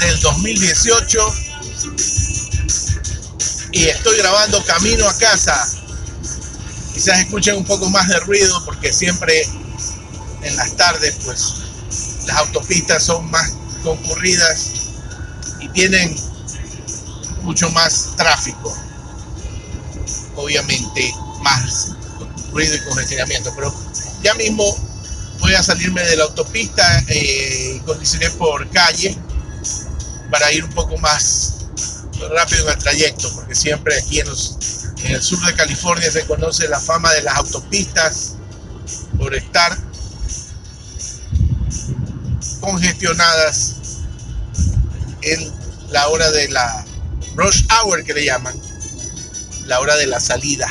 del 2018 y estoy grabando camino a casa. Quizás escuchen un poco más de ruido porque siempre en las tardes pues las autopistas son más concurridas y tienen mucho más tráfico. Obviamente más ruido y congestionamiento, pero ya mismo voy a salirme de la autopista eh, y condicioné por calle para ir un poco más rápido en el trayecto, porque siempre aquí en, en el sur de California se conoce la fama de las autopistas por estar congestionadas en la hora de la rush hour que le llaman, la hora de la salida.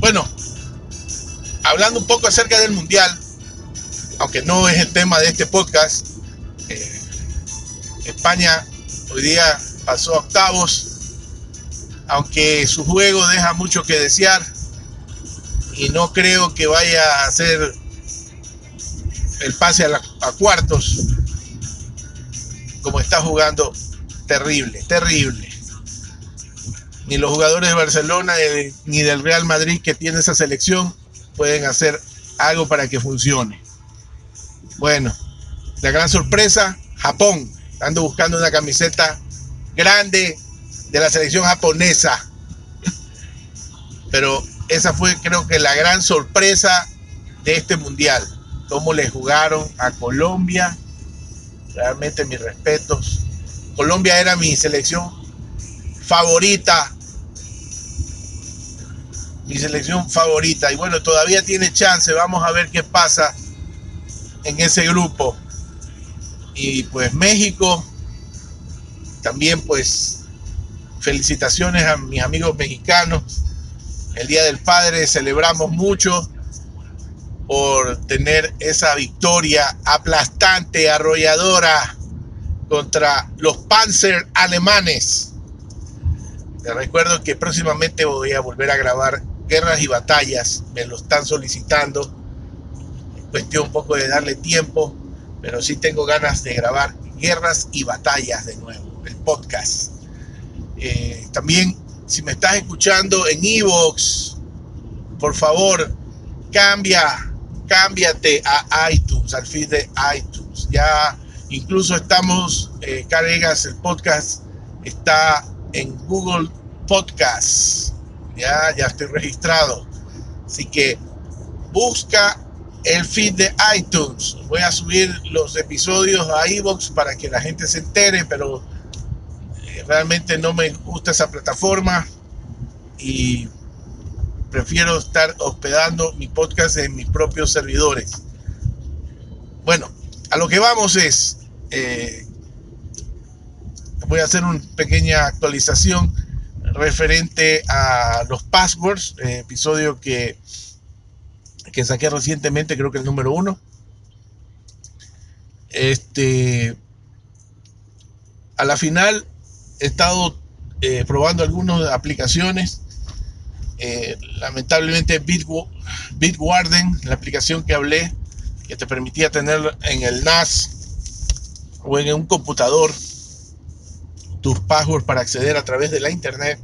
Bueno, hablando un poco acerca del mundial, aunque no es el tema de este podcast, eh, España hoy día pasó a octavos, aunque su juego deja mucho que desear y no creo que vaya a ser el pase a, a cuartos como está jugando terrible, terrible. Ni los jugadores de Barcelona ni del Real Madrid que tiene esa selección pueden hacer algo para que funcione. Bueno, la gran sorpresa, Japón. Ando buscando una camiseta grande de la selección japonesa. Pero esa fue creo que la gran sorpresa de este mundial. Cómo le jugaron a Colombia. Realmente mis respetos. Colombia era mi selección favorita. Mi selección favorita. Y bueno, todavía tiene chance. Vamos a ver qué pasa en ese grupo. Y pues México, también pues felicitaciones a mis amigos mexicanos. El Día del Padre celebramos mucho por tener esa victoria aplastante, arrolladora contra los Panzer alemanes. Les recuerdo que próximamente voy a volver a grabar guerras y batallas. Me lo están solicitando. Cuestión un poco de darle tiempo, pero sí tengo ganas de grabar guerras y batallas de nuevo, el podcast. Eh, también, si me estás escuchando en Evox, por favor, cambia, cámbiate a iTunes, al feed de iTunes. Ya Incluso estamos, eh, Caregas, el podcast está en Google Podcast. Ya, ya estoy registrado. Así que busca el feed de iTunes. Voy a subir los episodios a iBox para que la gente se entere, pero eh, realmente no me gusta esa plataforma y prefiero estar hospedando mi podcast en mis propios servidores. Bueno, a lo que vamos es, eh, voy a hacer una pequeña actualización referente a los passwords, eh, episodio que, que saqué recientemente, creo que el número uno. Este, a la final he estado eh, probando algunas aplicaciones. lamentablemente Bitwarden, la aplicación que hablé, que te permitía tener en el NAS o en un computador tus passwords para acceder a través de la internet,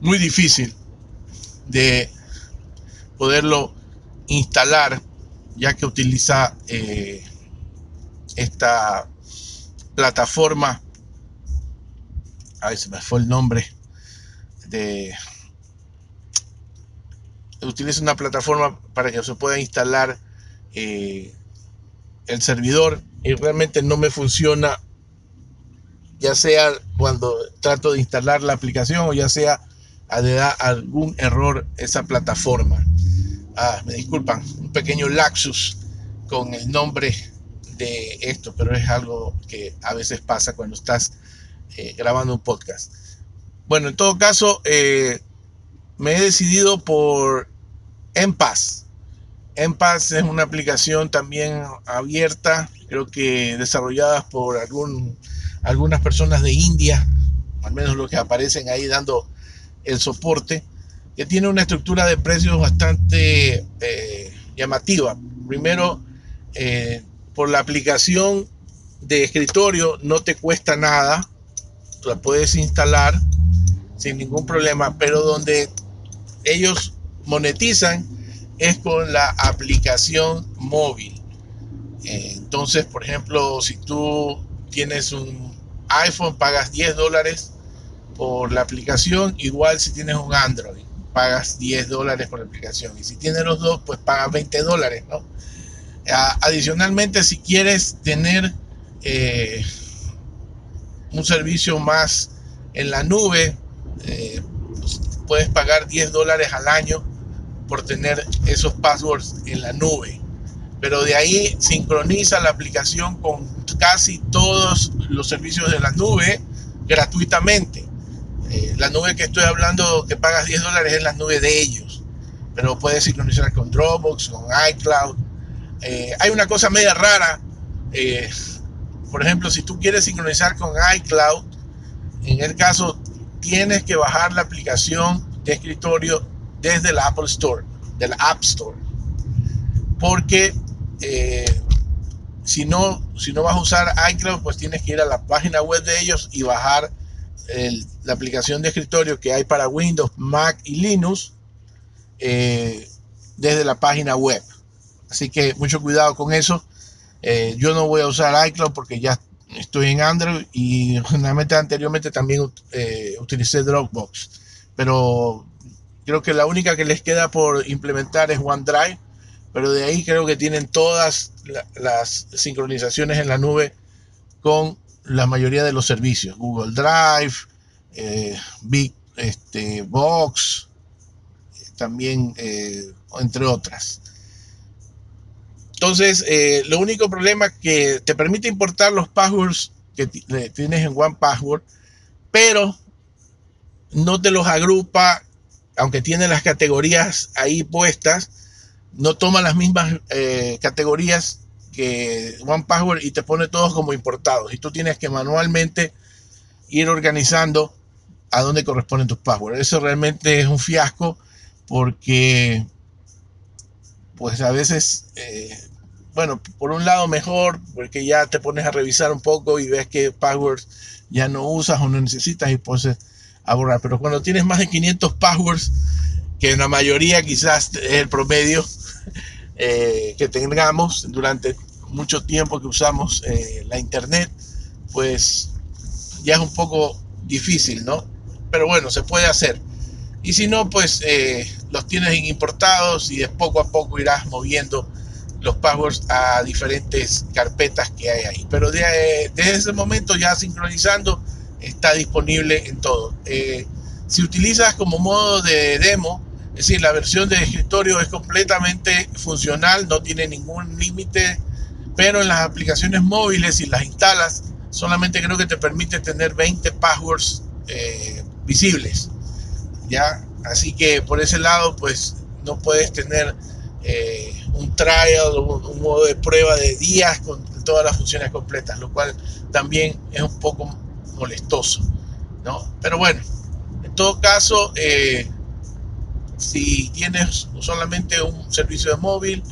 muy difícil de poderlo instalar ya que utiliza eh, esta plataforma ver se me fue el nombre de utiliza una plataforma para que se pueda instalar eh, el servidor y realmente no me funciona, ya sea cuando trato de instalar la aplicación o ya sea a de dar algún error esa plataforma. Ah, me disculpan, un pequeño laxus con el nombre de esto, pero es algo que a veces pasa cuando estás eh, grabando un podcast. Bueno, en todo caso, eh, me he decidido por Enpaz. Enpaz es una aplicación también abierta, creo que desarrollada por algún, algunas personas de India, al menos los que aparecen ahí dando el soporte, que tiene una estructura de precios bastante eh, llamativa. Primero, eh, por la aplicación de escritorio no te cuesta nada, la puedes instalar sin ningún problema, pero donde ellos monetizan es con la aplicación móvil. Eh, entonces, por ejemplo, si tú tienes un iPhone, pagas 10 dólares por la aplicación, igual si tienes un Android, pagas 10 dólares por la aplicación. Y si tienes los dos, pues pagas 20 dólares, ¿no? adicionalmente, si quieres tener eh, un servicio más en la nube, eh, pues, puedes pagar 10 dólares al año por tener esos passwords en la nube. Pero de ahí sincroniza la aplicación con casi todos los servicios de la nube gratuitamente. Eh, la nube que estoy hablando que pagas 10 dólares es la nube de ellos. Pero puedes sincronizar con Dropbox, con iCloud. Eh, hay una cosa media rara. por ejemplo, si tú quieres sincronizar con iCloud, en el caso tienes que bajar la aplicación de escritorio desde la Apple Store, del App Store. Porque eh, si, no, si no vas a usar iCloud, pues tienes que ir a la página web de ellos y bajar la aplicación de escritorio que hay para Windows, Mac y Linux eh, desde la página web. Así que mucho cuidado con eso. Eh, yo no voy a usar iCloud porque ya estoy en Android y generalmente anteriormente también eh, utilicé Dropbox, pero creo que la única que les queda por implementar es OneDrive, pero de ahí creo que tienen todas las sincronizaciones en la nube con la mayoría de los servicios, Google Drive, eh, Big este, Box, también eh, entre otras. Entonces, eh, lo único problema que te permite importar los passwords que tienes en One Password, pero no te los agrupa, aunque tiene las categorías ahí puestas, no toma las mismas eh, categorías que One Password y te pone todos como importados. Y tú tienes que manualmente ir organizando a dónde corresponden tus passwords. Eso realmente es un fiasco porque pues a veces eh, bueno, por un lado mejor, porque ya te pones a revisar un poco y ves que passwords ya no usas o no necesitas y puedes a borrar. Pero cuando tienes más de 500 passwords, que en la mayoría quizás es el promedio eh, que tengamos durante mucho tiempo que usamos eh, la internet, pues ya es un poco difícil, ¿no? Pero bueno, se puede hacer. Y si no, pues eh, los tienes importados y de poco a poco irás moviendo los passwords a diferentes carpetas que hay ahí. Pero de, desde ese momento ya sincronizando está disponible en todo. Eh, si utilizas como modo de demo, es decir, la versión de escritorio es completamente funcional, no tiene ningún límite, pero en las aplicaciones móviles, si las instalas, solamente creo que te permite tener 20 passwords eh, visibles. ¿ya? Así que por ese lado, pues no puedes tener eh, un trial, un, modo de prueba de días con todas las funciones completas, lo cual también es un poco molestoso, ¿no? Pero bueno, en todo caso, eh, si tienes solamente un servicio de móvil,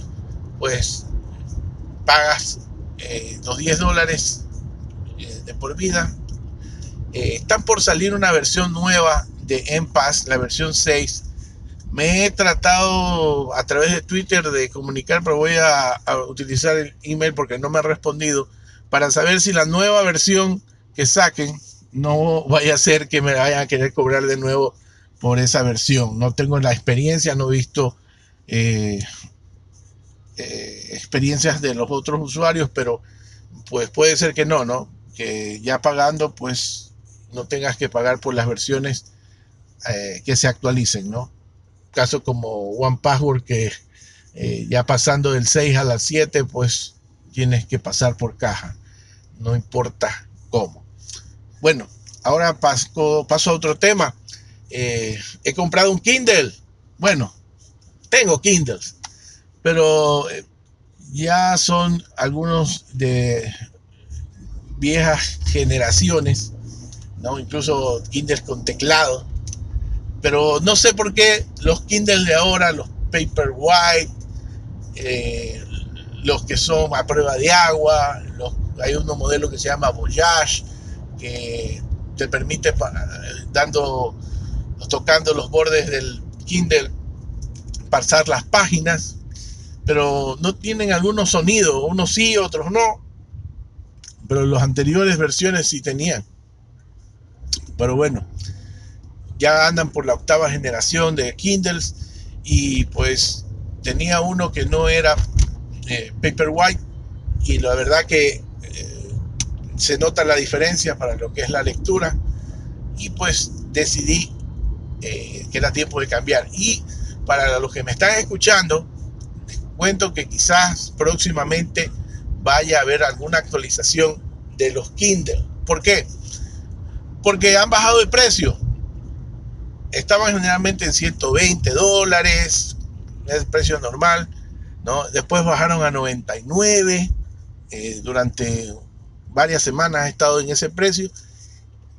pues pagas eh, los 10 dólares eh, de por vida. Eh, están por salir una versión nueva de Enpass, la versión 6, me he tratado a través de Twitter de comunicar, pero voy a, utilizar el email porque no me ha respondido para saber si la nueva versión que saquen no vaya a ser que me vayan a querer cobrar de nuevo por esa versión. No tengo la experiencia, no he visto eh, eh, experiencias de los otros usuarios, pero pues puede ser que no, ¿no? Que ya pagando, pues no tengas que pagar por las versiones eh, que se actualicen, ¿no? caso como One Password que eh, ya pasando del 6 a las 7 pues tienes que pasar por caja no importa cómo bueno ahora paso, paso a otro tema eh, he comprado un Kindle bueno tengo Kindles pero eh, ya son algunos de viejas generaciones ¿no? Incluso Kindle con teclado. Pero no sé por qué los Kindle de ahora, los Paperwhite, eh, los que son a prueba de agua, hay unos modelos que se llama Voyage, que te permite dando, tocando los bordes del Kindle pasar las páginas, pero no tienen algunos sonidos, unos sí, otros no, pero las anteriores versiones sí tenían. Pero bueno, ya andan por la octava generación de Kindles y pues tenía uno que no era eh, Paperwhite y la verdad que eh, se nota la diferencia para lo que es la lectura y pues decidí eh, que tiempo de cambiar y para los que me están escuchando les cuento que quizás próximamente vaya a haber alguna actualización de los Kindle ¿por qué? porque han bajado de precio estaban generalmente en 120 dólares es precio normal Después bajaron a 99, eh, durante varias semanas ha estado en ese precio.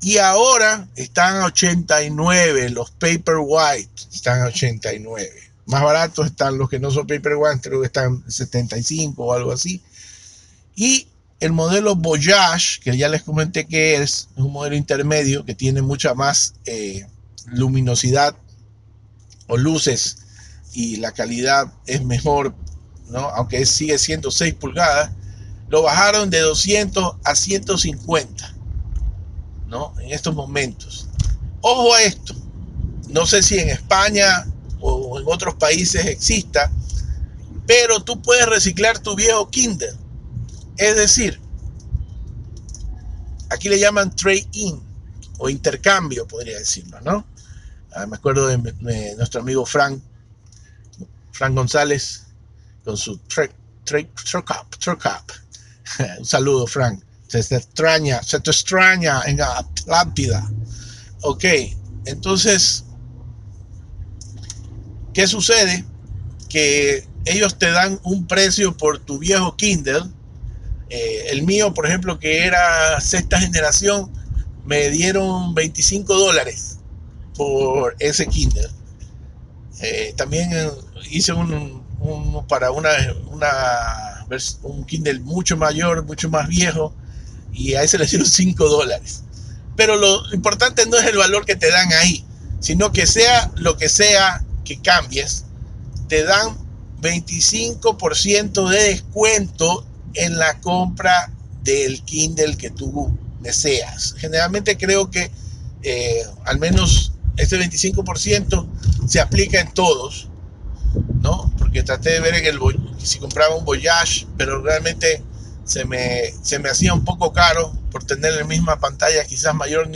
Y ahora están a 89, los Paper White están a 89. Más baratos están los que no son Paper White, creo que están 75 o algo así. Y el modelo Voyage, que ya les comenté que es, un modelo intermedio que tiene mucha más eh, luminosidad o luces y la calidad es mejor aunque sigue siendo 6 pulgadas, lo bajaron de 200 a 150 ¿no? en estos momentos. Ojo a esto, no sé si en España o en otros países exista, pero tú puedes reciclar tu viejo Kindle. Es decir, aquí le llaman trade-in o intercambio, podría decirlo, ¿no? Ah, me acuerdo de, nuestro amigo Frank, Frank González, con su truck, up, truck up. Un saludo, Frank. Se te extraña, se te extraña en Atlántida. Ok, entonces, ¿qué sucede? Que ellos te dan un precio por tu viejo Kindle. Eh, el mío, por ejemplo, que era sexta generación, me dieron 25 dólares por ese Kindle. Eh, también hice un, para una, una, un Kindle mucho mayor, mucho más viejo, y a ese le dieron 5 dólares. Pero lo importante no es el valor que te dan ahí, sino que sea lo que sea que cambies, te dan 25% de descuento en la compra del Kindle que tú deseas. Generalmente creo que eh, al menos este 25% se aplica en todos, ¿no? Porque traté de ver en si compraba un Voyage, pero realmente se me, se me hacía un poco caro por tener la misma pantalla, quizás mayor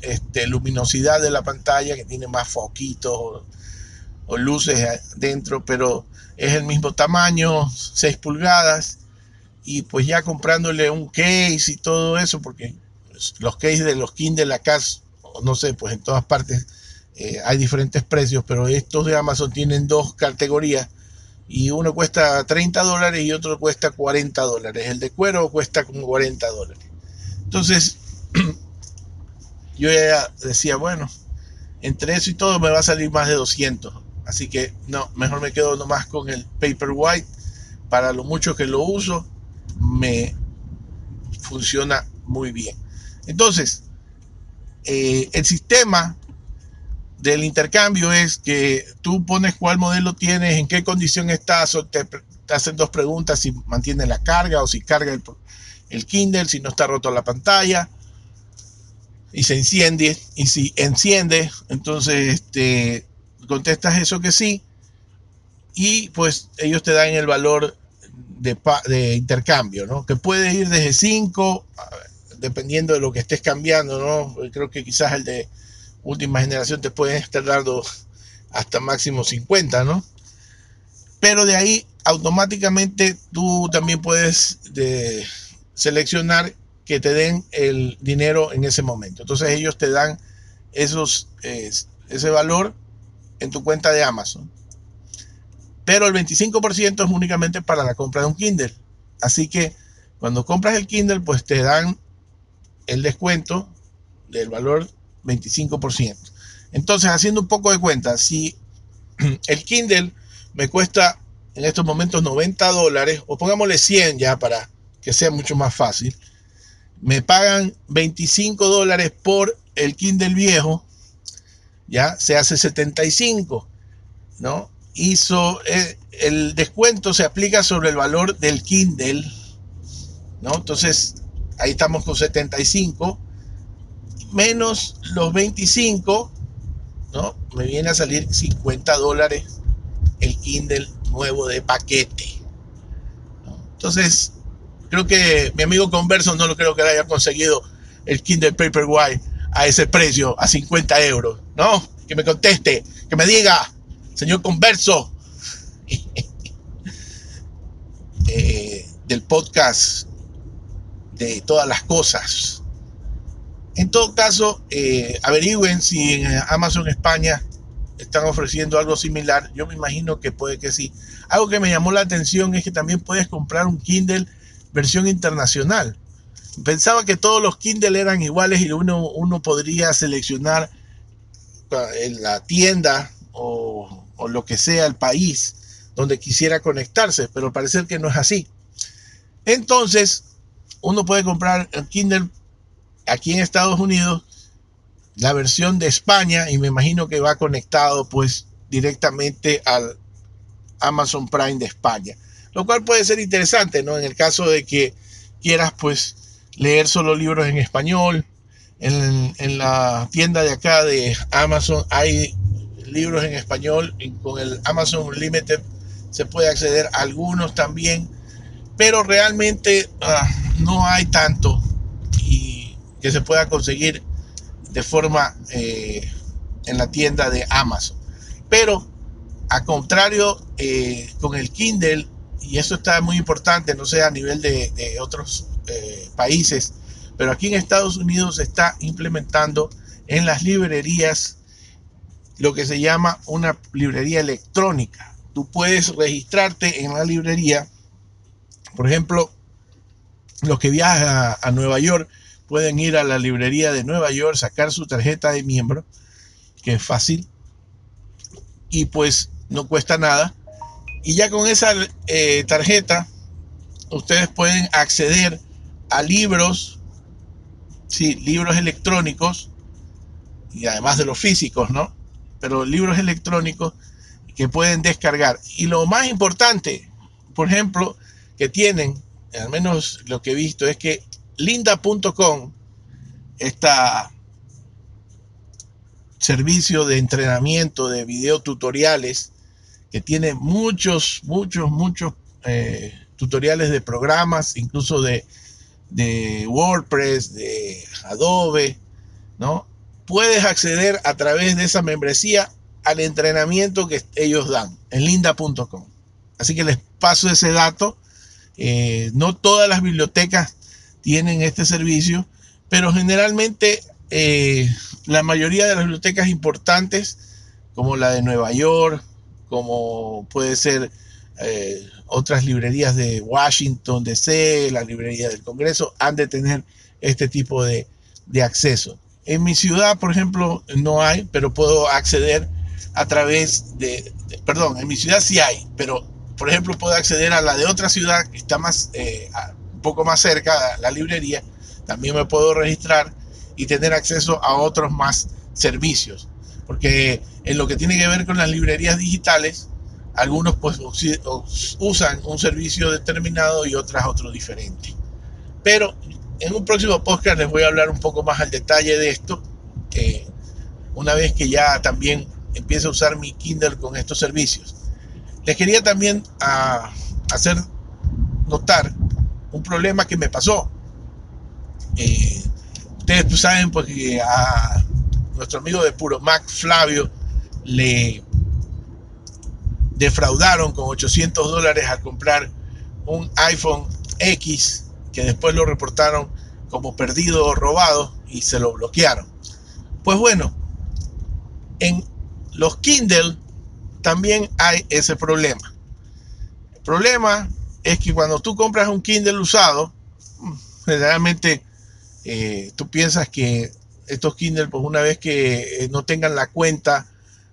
este, luminosidad de la pantalla, que tiene más foquitos o, luces dentro, pero es el mismo tamaño, 6 pulgadas, y pues ya comprándole un case y todo eso, porque los cases de los Kindle acá, no sé, pues en todas partes eh, hay diferentes precios, pero estos de Amazon tienen dos categorías y uno cuesta 30 dólares y otro cuesta 40 dólares. El de cuero cuesta como 40 dólares. Entonces, yo ya decía, bueno, entre eso y todo me va a salir más de 200. Así que no, mejor me quedo nomás con el Paperwhite. Para lo mucho que lo uso, me funciona muy bien. Entonces, eh, el sistema del intercambio es que tú pones cuál modelo tienes, en qué condición estás, te, hacen dos preguntas, si mantiene la carga o si carga el, Kindle, si no está roto la pantalla, y se enciende, y si enciende, entonces este, contestas eso que sí, y pues ellos te dan el valor de, intercambio, ¿no? Que puede ir desde 5, dependiendo de lo que estés cambiando, ¿no? Creo que quizás el de última generación te pueden estar dando hasta máximo 50, ¿no? Pero de ahí automáticamente tú también puedes seleccionar que te den el dinero en ese momento. Entonces ellos te dan esos, ese valor en tu cuenta de Amazon. Pero el 25% es únicamente para la compra de un Kindle. Así que cuando compras el Kindle, pues te dan el descuento del valor 25%. Entonces, haciendo un poco de cuenta, si el Kindle me cuesta en estos momentos 90 dólares, o pongámosle 100 ya para que sea mucho más fácil, me pagan 25 dólares por el Kindle viejo, ya se hace 75, ¿no? Hizo, eh, el descuento se aplica sobre el valor del Kindle, ¿no? Entonces, ahí estamos con 75, menos los 25, ¿no? Me viene a salir 50 dólares el Kindle nuevo de paquete. Entonces, creo que mi amigo Converso no lo creo que haya conseguido el Kindle Paperwhite a ese precio, a 50 euros. ¿No? Que me conteste, que me diga, señor Converso, eh, del podcast de todas las cosas. En todo caso, eh, averigüen si en Amazon España están ofreciendo algo similar. Yo me imagino que puede que sí. Algo que me llamó la atención es que también puedes comprar un Kindle versión internacional. Pensaba que todos los Kindle eran iguales y uno, uno podría seleccionar en la tienda o, o lo que sea el país donde quisiera conectarse, pero parece que no es así. Entonces, uno puede comprar el Kindle aquí en Estados Unidos la versión de España y me imagino que va conectado pues directamente al Amazon Prime de España. Lo cual puede ser interesante, ¿no? En el caso de que quieras pues leer solo libros en español. En, la tienda de acá de Amazon hay libros en español. Con el Amazon Unlimited se puede acceder a algunos también. Pero realmente ah, no hay tanto que se pueda conseguir de forma eh, en la tienda de Amazon. Pero a contrario, eh, con el Kindle, y eso está muy importante, no sé a nivel de, otros eh, países, pero aquí en Estados Unidos se está implementando en las librerías lo que se llama una librería electrónica. Tú puedes registrarte en la librería, por ejemplo, los que viajan a Nueva York pueden ir a la librería de Nueva York, sacar su tarjeta de miembro, que es fácil, y pues no cuesta nada. Y ya con esa eh, tarjeta, ustedes pueden acceder a libros, sí, libros electrónicos, y además de los físicos, ¿no? Pero libros electrónicos que pueden descargar. Y lo más importante, por ejemplo, que tienen, al menos lo que he visto, es que linda.com, este servicio de entrenamiento de videotutoriales que tiene muchos, muchos, muchos eh, tutoriales de programas, incluso de, de WordPress, de Adobe, ¿no? Puedes acceder a través de esa membresía al entrenamiento que ellos dan en linda.com. Así que les paso ese dato. Eh, no todas las bibliotecas tienen este servicio, pero generalmente eh, la mayoría de las bibliotecas importantes, como la de Nueva York, como puede ser eh, otras librerías de Washington DC, la librería del Congreso, han de tener este tipo de, acceso. En mi ciudad, por ejemplo, no hay, pero puedo acceder a través de, perdón, en mi ciudad sí hay, pero por ejemplo puedo acceder a la de otra ciudad que está más, eh, poco más cerca, la librería, también me puedo registrar y tener acceso a otros más servicios. Porque en lo que tiene que ver con las librerías digitales, algunos pues usan un servicio determinado y otras otro diferente. Pero en un próximo podcast les voy a hablar un poco más al detalle de esto, una vez que ya también empiece a usar mi Kindle con estos servicios. Les quería también ah, hacer notar un problema que me pasó. Eh, ustedes pues, saben porque a nuestro amigo de Puro Mac, Flavio, le defraudaron con 800 dólares al comprar un iPhone X que después lo reportaron como perdido o robado y se lo bloquearon. Pues bueno, en los Kindle también hay ese problema. El problema es que cuando tú compras un Kindle usado, generalmente eh, tú piensas que estos Kindle, pues una vez que eh, no tengan la cuenta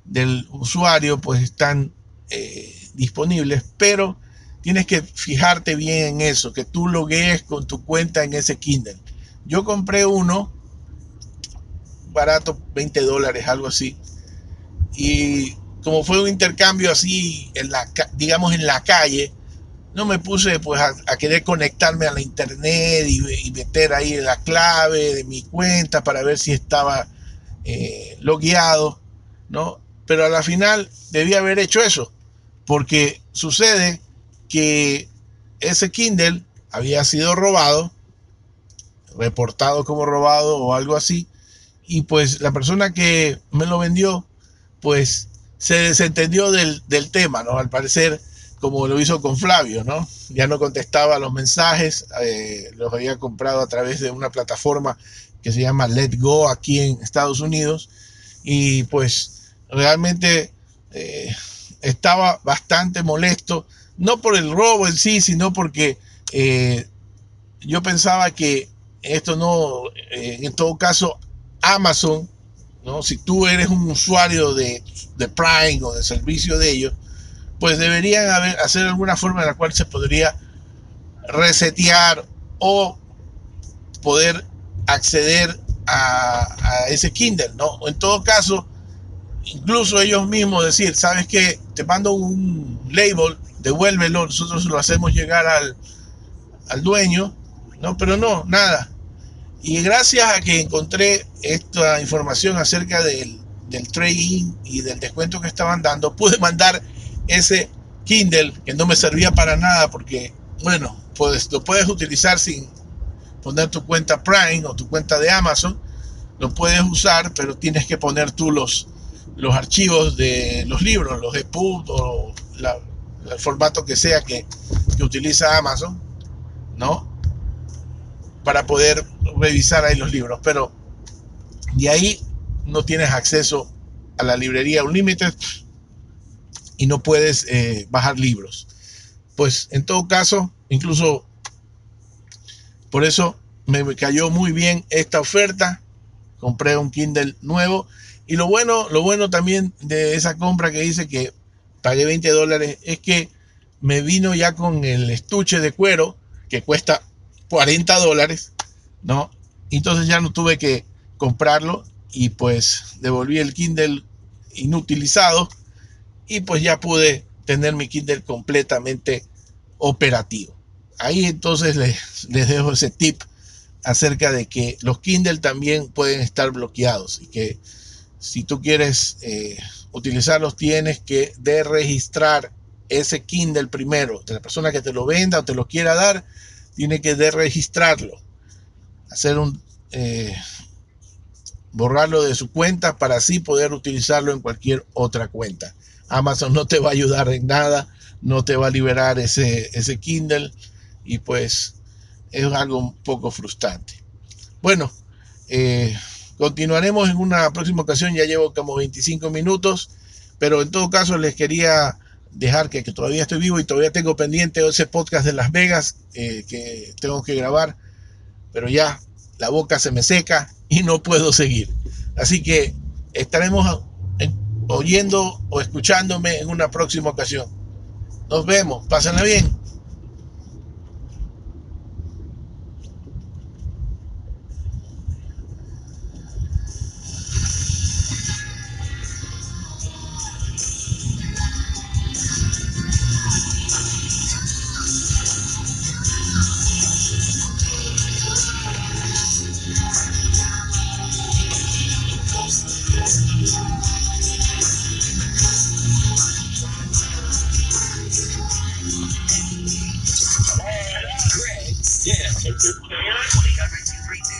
del usuario, pues están eh, disponibles, pero tienes que fijarte bien en eso, que tú loguees con tu cuenta en ese Kindle. Yo compré uno barato, 20 dólares, algo así. Y como fue un intercambio así, en la, digamos en la calle, no me puse pues a, querer conectarme a la internet y, meter ahí la clave de mi cuenta para ver si estaba eh, logueado, ¿no? Pero a la final debía haber hecho eso, porque sucede que ese Kindle había sido robado, reportado como robado o algo así, y pues la persona que me lo vendió, pues se desentendió del, del tema, ¿no? Al parecer como lo hizo con Flavio, ¿no? Ya no contestaba los mensajes, eh, los había comprado a través de una plataforma que se llama Let Go aquí en Estados Unidos y pues realmente eh, estaba bastante molesto, no por el robo en sí, sino porque eh, yo pensaba que esto no, en todo caso, Amazon, ¿no? Si tú eres un usuario de, de Prime o de servicio de ellos, pues deberían hacer alguna forma en la cual se podría resetear o poder acceder a, ese Kindle, ¿no? En todo caso, incluso ellos mismos decir, ¿sabes qué? Te mando un label, devuélvelo, nosotros lo hacemos llegar al, al dueño, ¿no? Pero no, nada. Y gracias a que encontré esta información acerca del, del trading y del descuento que estaban dando, pude mandar ese Kindle que no me servía para nada porque, bueno, pues lo puedes utilizar sin poner tu cuenta Prime o tu cuenta de Amazon, lo puedes usar, pero tienes que poner tú los, los archivos de los libros, los EPUB o el formato que sea que, que utiliza Amazon, ¿no? Para poder revisar ahí los libros, pero de ahí no tienes acceso a la librería Unlimited y no puedes eh, bajar libros. Pues en todo caso, incluso por eso me cayó muy bien esta oferta. Compré un Kindle nuevo. Y lo bueno, lo bueno también de esa compra que dice que pagué 20 dólares es que me vino ya con el estuche de cuero que cuesta 40 dólares, ¿no? Entonces ya no tuve que comprarlo y pues devolví el Kindle inutilizado y pues ya pude tener mi Kindle completamente operativo. Ahí entonces les, dejo ese tip acerca de que los Kindle también pueden estar bloqueados y que si tú quieres eh, utilizarlos tienes que de registrar ese Kindle primero. De la persona que te lo venda o te lo quiera dar, tiene que de registrarlo. Hacer un... Eh, borrarlo de su cuenta para así poder utilizarlo en cualquier otra cuenta. Amazon no te va a ayudar en nada, no te va a liberar ese, ese Kindle y pues es algo un poco frustrante. Bueno, eh, continuaremos en una próxima ocasión, ya llevo como 25 minutos, pero en todo caso les quería dejar que, todavía estoy vivo y todavía tengo pendiente ese podcast de Las Vegas eh, que tengo que grabar, pero ya la boca se me seca y no puedo seguir. Así que estaremos oyendo o escuchándome en una próxima ocasión. Nos vemos, pásenla bien.